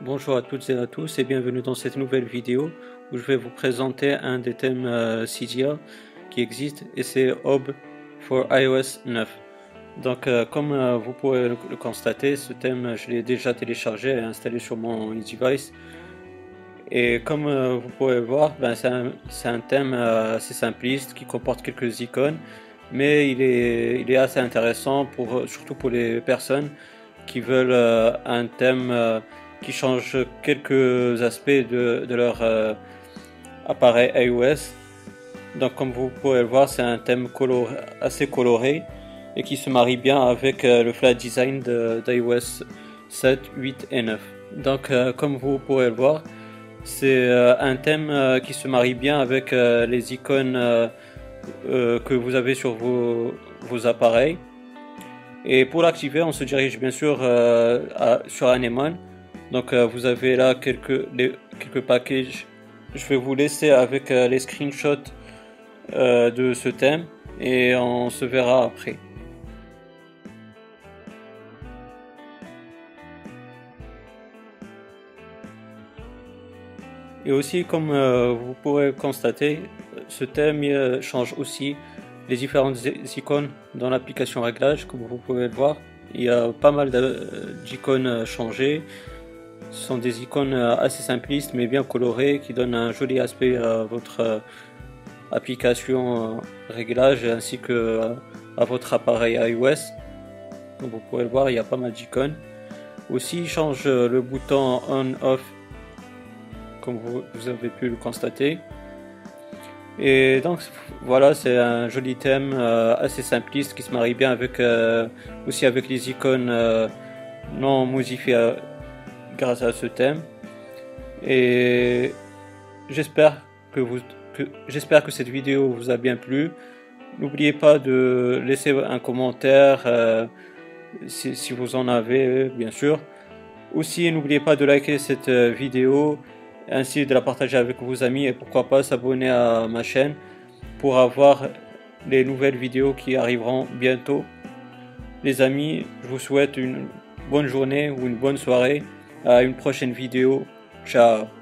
bonjour à toutes et à tous et bienvenue dans cette nouvelle vidéo où je vais vous présenter un des thèmes euh, qui existe et c'est Ob for iOS 9. Donc euh, comme euh, vous pouvez le, constater, ce thème je l'ai déjà téléchargé et installé sur mon device. Et comme vous pouvez le voir, ben, c'est un, thème assez simpliste qui comporte quelques icônes mais il est, il est assez intéressant pour, surtout pour les personnes qui veulent un thème qui change quelques aspects de, de leur euh, appareil iOS. Donc comme vous pouvez le voir, c'est un thème assez coloré et qui se marie bien avec euh, le flat design d'iOS 7, 8 et 9. Donc euh, comme vous pouvez le voir, c'est un thème qui se marie bien avec les icônes que vous avez sur vos, vos appareils. Et pour l'activer, on se dirige bien sûr sur Anemone donc euh, vous avez là quelques, quelques packages. Je vais vous laisser avec euh, les screenshots euh, de ce thème et on se verra après. Et aussi, comme vous pourrez constater, ce thème change aussi les différentes icônes dans l'application réglage, comme vous pouvez le voir. Il y a pas mal d'icônes changées. Ce sont des icônes euh, assez simplistes mais bien colorées qui donnent un joli aspect à votre euh, application euh, réglage ainsi que à votre appareil iOS. Comme vous pouvez le voir, il y a pas mal d'icônes. Aussi, il change le bouton on-off comme vous, avez pu le constater. Et donc voilà, c'est un joli thème assez simpliste qui se marie bien avec aussi avec les icônes non modifiées grâce à ce thème. Et j'espère que vous j'espère que cette vidéo vous a bien plu. N'oubliez pas de laisser un commentaire euh, si, si, vous en avez, bien sûr. Aussi, n'oubliez pas de liker cette euh, vidéo, ainsi de la partager avec vos amis et pourquoi pas s'abonner à ma chaîne pour avoir les nouvelles vidéos qui arriveront bientôt. Les amis, je vous souhaite une bonne journée ou une bonne soirée à une prochaine vidéo. Ciao